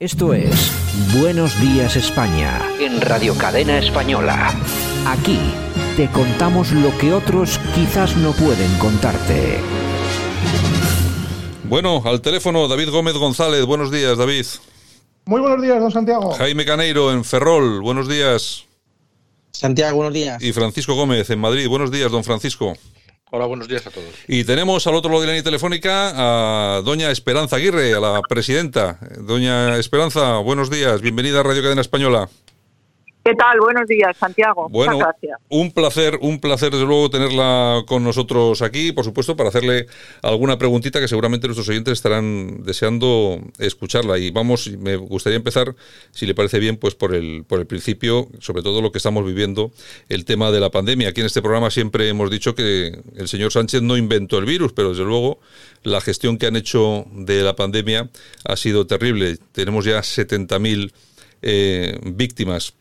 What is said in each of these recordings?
Esto es Buenos Días España en Radio Cadena Española. Aquí te contamos lo que otros quizás no pueden contarte. Bueno, al teléfono David Gómez González. Buenos días, David. Muy buenos días, don Santiago. Jaime Caneiro en Ferrol. Buenos días. Santiago, buenos días. Y Francisco Gómez en Madrid. Buenos días, don Francisco. Hola, buenos días a todos. Y tenemos al otro lado de la línea telefónica a doña Esperanza Aguirre, a la presidenta. Doña Esperanza, buenos días, bienvenida a Radio Cadena Española. ¿Qué tal? Buenos días, Santiago. Bueno, Muchas gracias. un placer, un placer desde luego tenerla con nosotros aquí, por supuesto, para hacerle alguna preguntita que seguramente nuestros oyentes estarán deseando escucharla. Y vamos, me gustaría empezar, si le parece bien, pues por el, por el principio, sobre todo lo que estamos viviendo, el tema de la pandemia. Aquí en este programa siempre hemos dicho que el señor Sánchez no inventó el virus, pero desde luego la gestión que han hecho de la pandemia ha sido terrible. Tenemos ya 70.000 eh, víctimas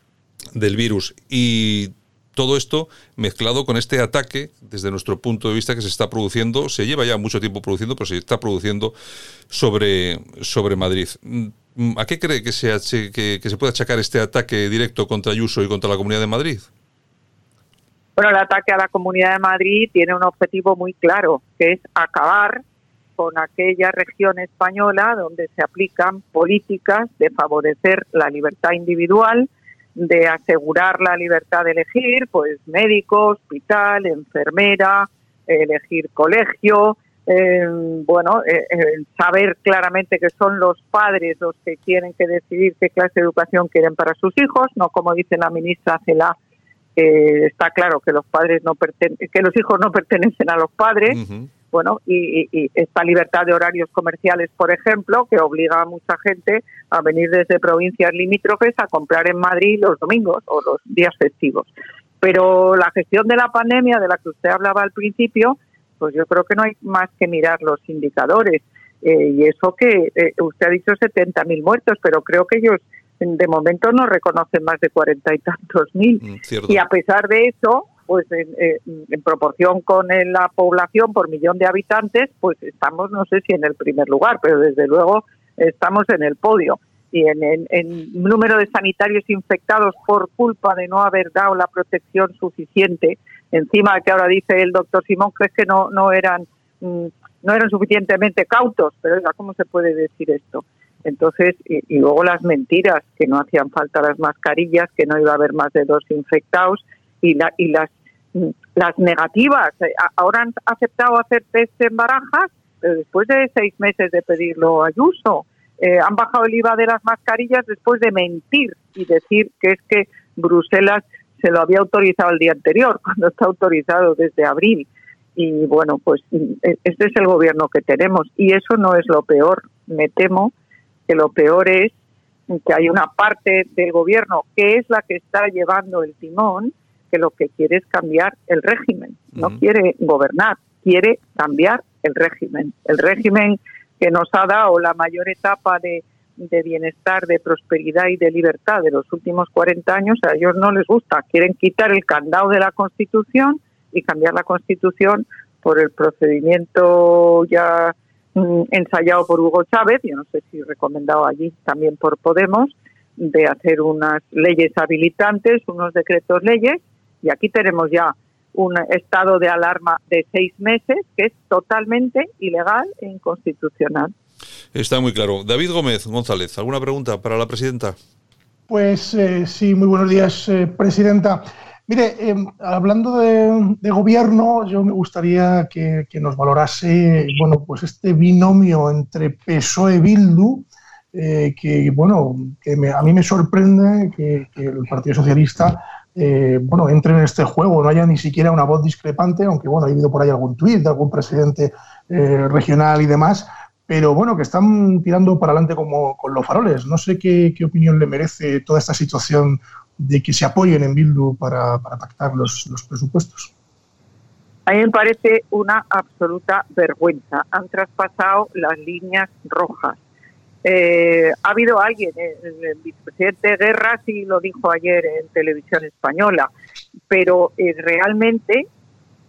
del virus y todo esto mezclado con este ataque desde nuestro punto de vista que se está produciendo, se lleva ya mucho tiempo produciendo, pero se está produciendo sobre, sobre Madrid. ¿A qué cree que se, que, que se puede achacar este ataque directo contra Ayuso y contra la Comunidad de Madrid? Bueno, el ataque a la Comunidad de Madrid tiene un objetivo muy claro, que es acabar con aquella región española donde se aplican políticas de favorecer la libertad individual, de asegurar la libertad de elegir, pues médico, hospital, enfermera, elegir colegio, bueno, eh, eh, saber claramente que son los padres los que tienen que decidir qué clase de educación quieren para sus hijos, no como dice la ministra Cela, está claro que los padres no que los hijos no pertenecen a los padres. Bueno, y, y- y esta libertad de horarios comerciales, por ejemplo, que obliga a mucha gente a venir desde provincias limítrofes a comprar en Madrid los domingos o los días festivos. Pero la gestión de la pandemia, de la que usted hablaba al principio, pues yo creo que no hay más que mirar los indicadores. Eh, y eso que eh, usted ha dicho 70.000 muertos, pero creo que ellos de momento no reconocen más de cuarenta y tantos mil. Mm, Cierto. Y a pesar de eso, pues en, eh, en proporción con eh, la población por millón de habitantes, pues estamos, no sé si en el primer lugar, pero desde luego estamos en el podio. Y en, en- número de sanitarios infectados por culpa de no haber dado la protección suficiente, encima que ahora dice el doctor Simón que que no, no eran mm, no eran suficientemente cautos, pero oiga, ¿cómo se puede decir esto? Entonces, y, y luego las mentiras, que no hacían falta las mascarillas, que no iba a haber más de dos infectados, y, la, y las, las negativas. Eh, Ahora han aceptado hacer test en barajas, pero después de seis meses de pedirlo a Ayuso. Eh, han bajado el IVA de las mascarillas después de mentir y decir que es que Bruselas se lo había autorizado el día anterior, cuando está autorizado desde abril. Y bueno, pues mm, e- este es el gobierno que tenemos. Y eso no es lo peor. Me temo que lo peor es que hay una parte del gobierno que es la que está llevando el timón, que lo que quiere es cambiar el régimen, no quiere gobernar, quiere cambiar el régimen. El régimen que nos ha dado la mayor etapa de, de bienestar, de prosperidad y de libertad de los últimos 40 años, a ellos no les gusta. Quieren quitar el candado de la Constitución y cambiar la Constitución por el procedimiento ya mm, ensayado por Hugo Chávez, yo no sé si recomendado allí también por Podemos, de hacer unas leyes habilitantes, unos decretos leyes, y aquí tenemos ya un estado de alarma de seis meses que es totalmente ilegal e inconstitucional. Está muy claro. David Gómez González, ¿alguna pregunta para la presidenta? Pues eh, sí, muy buenos días, eh, Presidenta. Mire, eh, hablando de, de gobierno, yo me gustaría que, que nos valorase bueno, pues este binomio entre PSOE-Bildu, eh, que, bueno, que me- a mí me sorprende que, que el Partido Socialista eh, bueno, entre en este juego, no haya ni siquiera una voz discrepante, aunque bueno, ha habido por ahí algún tuit de algún presidente eh, regional y demás, pero bueno, que están tirando para adelante como con los faroles. No sé qué, opinión le merece toda esta situación de que se apoyen en Bildu para, para pactar los, los presupuestos. A mí me parece una absoluta vergüenza. Han traspasado las líneas rojas. Eh, ha habido alguien, eh, el vicepresidente Guerra sí lo dijo ayer en televisión española, pero eh, realmente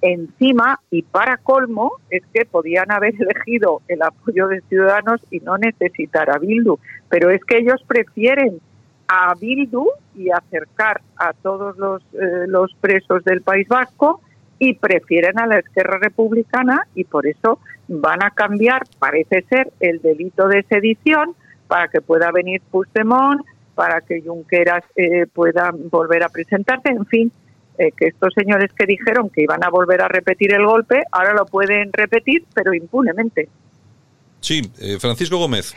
encima y para colmo es que podían haber elegido el apoyo de Ciudadanos y no necesitar a Bildu, pero es que ellos prefieren a Bildu y acercar a todos los, eh, los presos del País Vasco y prefieren a la Esquerra Republicana y por eso van a cambiar, parece ser, el delito de sedición para que pueda venir Puigdemont, para que Junqueras eh, pueda volver a presentarse, en fin, eh, que estos señores que dijeron que iban a volver a repetir el golpe, ahora lo pueden repetir, pero impunemente. Sí, eh, Francisco Gómez.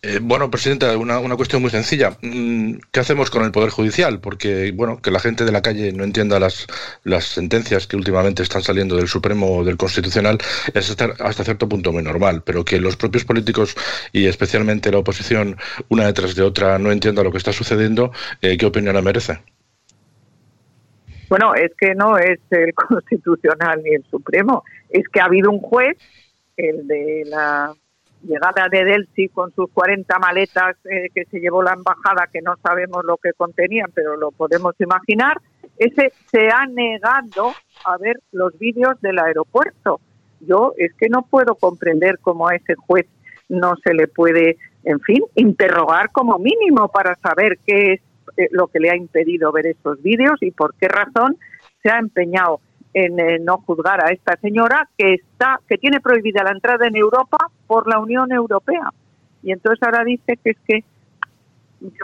Eh, bueno, Presidenta, una, una, cuestión muy sencilla. Mm, ¿Qué hacemos con el Poder Judicial? Porque, bueno, que la gente de la calle no entienda las, las sentencias que últimamente están saliendo del Supremo o del Constitucional es hasta, hasta, cierto punto muy normal, pero que los propios políticos y especialmente la oposición, una detrás de otra, no entienda lo que está sucediendo, eh, ¿qué opinión le merece? Bueno, es que no es el Constitucional ni el Supremo, es que ha habido un juez, el de la llegada de Delsi con sus 40 maletas eh, que se llevó la embajada, que no sabemos lo que contenían, pero lo podemos imaginar, ese se ha negado a ver los vídeos del aeropuerto. Yo es que no puedo comprender cómo a ese juez no se le puede, en fin, interrogar como mínimo para saber qué es eh, lo que le ha impedido ver esos vídeos y por qué razón se ha empeñado en eh, no juzgar a esta señora que está que tiene prohibida la entrada en Europa por la Unión Europea y entonces ahora dice que es que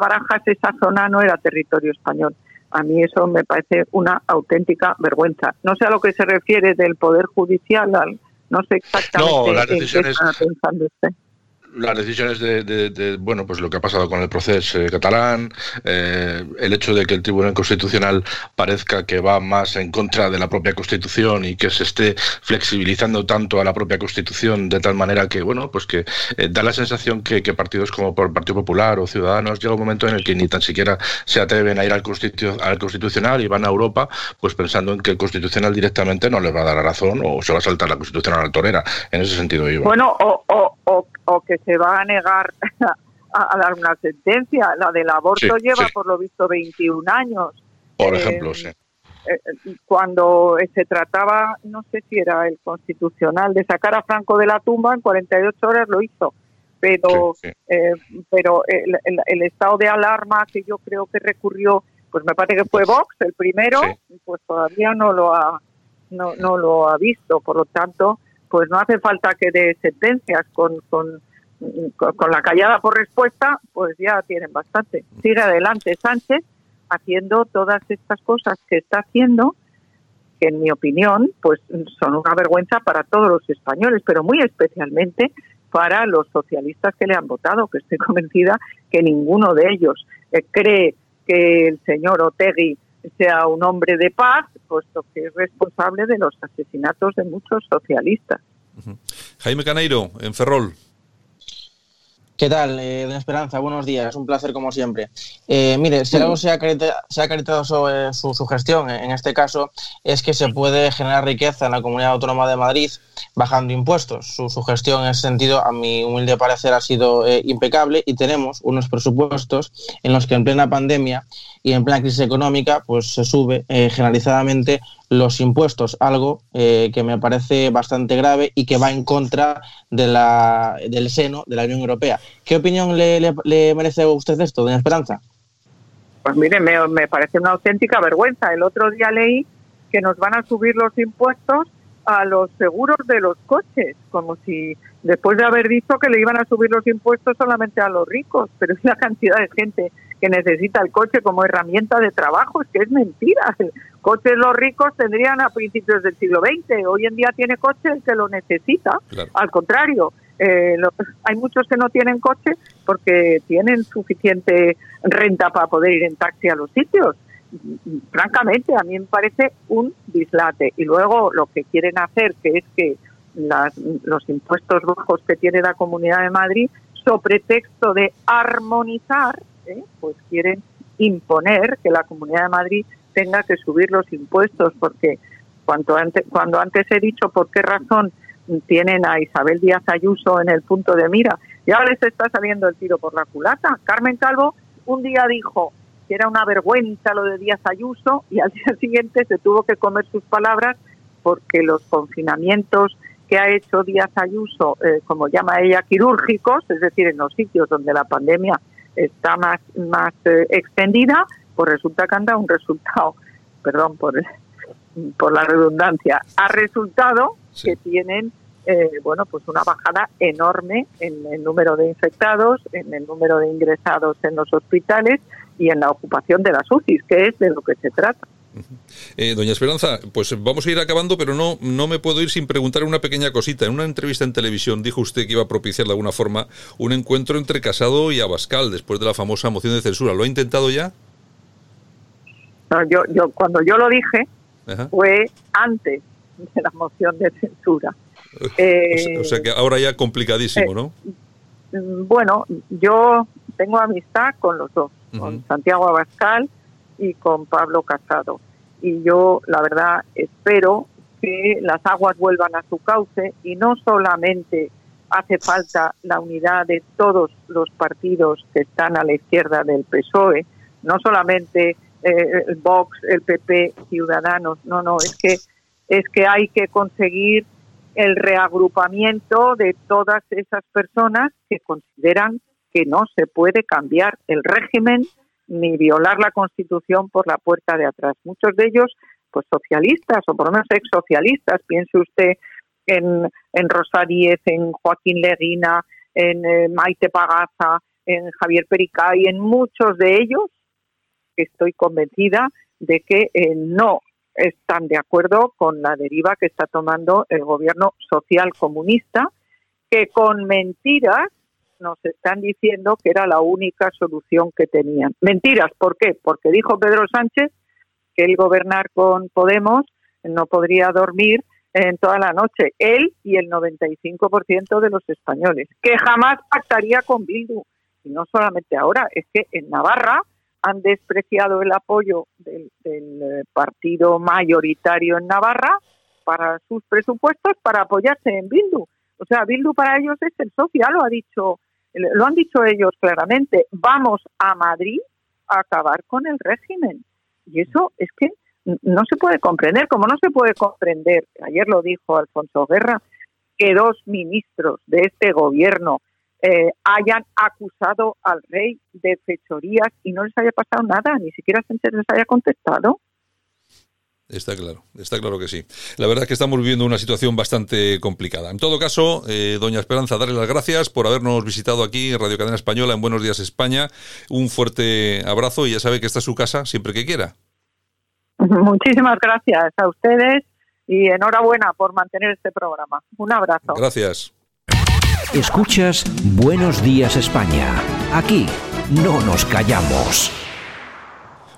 Barajas esa zona no era territorio español. A mí eso me parece una auténtica vergüenza. No sé a lo que se refiere del poder judicial, no sé exactamente no, en qué está pensando usted las decisiones de, de, bueno, pues lo que ha pasado con el proceso eh, catalán, eh, el hecho de que el Tribunal Constitucional parezca que va más en contra de la propia Constitución y que se esté flexibilizando tanto a la propia Constitución de tal manera que, bueno, pues que eh, da la sensación que, partidos como por Partido Popular o Ciudadanos llega un momento en el que ni tan siquiera se atreven a ir al, al Constitucional y van a Europa, pues pensando en que el Constitucional directamente no les va a dar la razón o se va a saltar la Constitución a la torera. En ese sentido iba. Bueno, o, o, o que se va a negar a, dar una sentencia. La del aborto lleva, por lo visto, 21 años. Por ejemplo, eh, sí. Eh, cuando se trataba, no sé si era el constitucional, de sacar a Franco de la tumba, en 48 horas lo hizo. Pero, eh, pero el, estado de alarma que yo creo que recurrió, pues me parece que fue Vox el primero, pues todavía no lo ha no, no lo ha visto. Por lo tanto, pues no hace falta que dé sentencias con, con, con, la callada por respuesta, pues ya tienen bastante. Sigue adelante Sánchez haciendo todas estas cosas que está haciendo, que en mi opinión, pues son una vergüenza para todos los españoles, pero muy especialmente para los socialistas que le han votado, que estoy convencida que ninguno de ellos eh, cree que el señor Otegui sea un hombre de paz, puesto que es responsable de los asesinatos de muchos socialistas. Jaime Caneiro, en Ferrol. ¿Qué tal, eh, Esperanza? Buenos días, un placer como siempre. Eh, mire, si algo se ha, acreditado sobre su, gestión, en este caso, es que se puede generar riqueza en la Comunidad Autónoma de Madrid bajando impuestos. Su, gestión en ese sentido, a mi humilde parecer, ha sido eh, impecable y tenemos unos presupuestos en los que en plena pandemia y en plena crisis económica, pues se sube eh, generalizadamente los impuestos, algo eh, que me parece bastante grave y que va en contra de la, del seno de la Unión Europea. ¿Qué opinión le, le, merece a usted esto, doña Esperanza? Pues mire, me, me parece una auténtica vergüenza. El otro día leí que nos van a subir los impuestos a los seguros de los coches, como si después de haber dicho que le iban a subir los impuestos solamente a los ricos, pero es la cantidad de gente que necesita el coche como herramienta de trabajo, es que es mentira. Coches los ricos tendrían a principios del siglo XX, hoy en día tiene coche el que lo necesita, al contrario. Eh, hay muchos que no tienen coche porque tienen suficiente renta para poder ir en taxi a los sitios francamente, a mí me parece un dislate. Y luego lo que quieren hacer, que es que los impuestos bajos que tiene la Comunidad de Madrid, sobre pretexto de armonizar, ¿eh? pues quieren imponer que la Comunidad de Madrid tenga que subir los impuestos, porque cuando antes, cuando antes he dicho por qué razón tienen a Isabel Díaz Ayuso en el punto de mira, ya les está saliendo el tiro por la culata. Carmen Calvo un día dijo, que era una vergüenza lo de Díaz Ayuso y al día siguiente se tuvo que comer sus palabras porque los confinamientos que ha hecho Díaz Ayuso, eh, como llama ella, quirúrgicos, es decir, en los sitios donde la pandemia está más, más eh, extendida, pues resulta que han dado un resultado, perdón por, por la redundancia, ha resultado que tienen eh, bueno, pues una bajada enorme en el número de infectados, en el número de ingresados en los hospitales y en la ocupación de las UCIs, que es de lo que se trata. Eh, doña Esperanza, pues vamos a ir acabando, pero no, no me puedo ir sin preguntar una pequeña cosita. En una entrevista en televisión dijo usted que iba a propiciar de alguna forma un encuentro entre Casado y Abascal después de la famosa moción de censura. ¿Lo ha intentado ya? yo, yo, cuando yo lo dije fue antes de la moción de censura. o, sea, que ahora ya complicadísimo, eh, ¿no? Mm, bueno, yo tengo amistad con los dos, con Santiago Abascal y con Pablo Casado. Y yo, la verdad, espero que las aguas vuelvan a su cauce y no solamente hace falta la unidad de todos los partidos que están a la izquierda del PSOE, no solamente eh, el Vox, el PP, Ciudadanos, no, no, es que es que hay que conseguir el reagrupamiento de todas esas personas que consideran que no se puede cambiar el régimen ni violar la Constitución por la puerta de atrás. Muchos de ellos, pues socialistas o por lo menos ex socialistas. Piense usted en, en Rosa Díez, en Joaquín Leguina, en eh, Maite Pagaza, en Javier Pericay, en muchos de ellos, estoy convencida de que eh, no están de acuerdo con la deriva que está tomando el gobierno social comunista, que con mentiras nos están diciendo que era la única solución que tenían. Mentiras, ¿por qué? Porque dijo Pedro Sánchez que el gobernar con Podemos no podría dormir en toda la noche, él y el 95% de los españoles, que jamás pactaría con Bildu. Y no solamente ahora, es que en Navarra han despreciado el apoyo del, eh, partido mayoritario en Navarra para sus presupuestos para apoyarse en Bildu. O sea, Bildu para ellos es el social, lo ha dicho, lo han dicho ellos claramente. Vamos a Madrid a acabar con el régimen. Y eso es que no se puede comprender, como no se puede comprender, ayer lo dijo Alfonso Guerra, que dos ministros de este gobierno eh, hayan acusado al rey de fechorías y no les haya pasado nada, ni siquiera se les haya contestado. Está claro, está claro que sí. La verdad es que estamos viviendo una situación bastante complicada. En todo caso, eh, doña Esperanza, darle las gracias por habernos visitado aquí en Radio Cadena Española en Buenos Días España. Un fuerte abrazo y ya sabe que esta es su casa siempre que quiera. Muchísimas gracias a ustedes y enhorabuena por mantener este programa. Un abrazo. Gracias. Escuchas Buenos Días España. Aquí no nos callamos.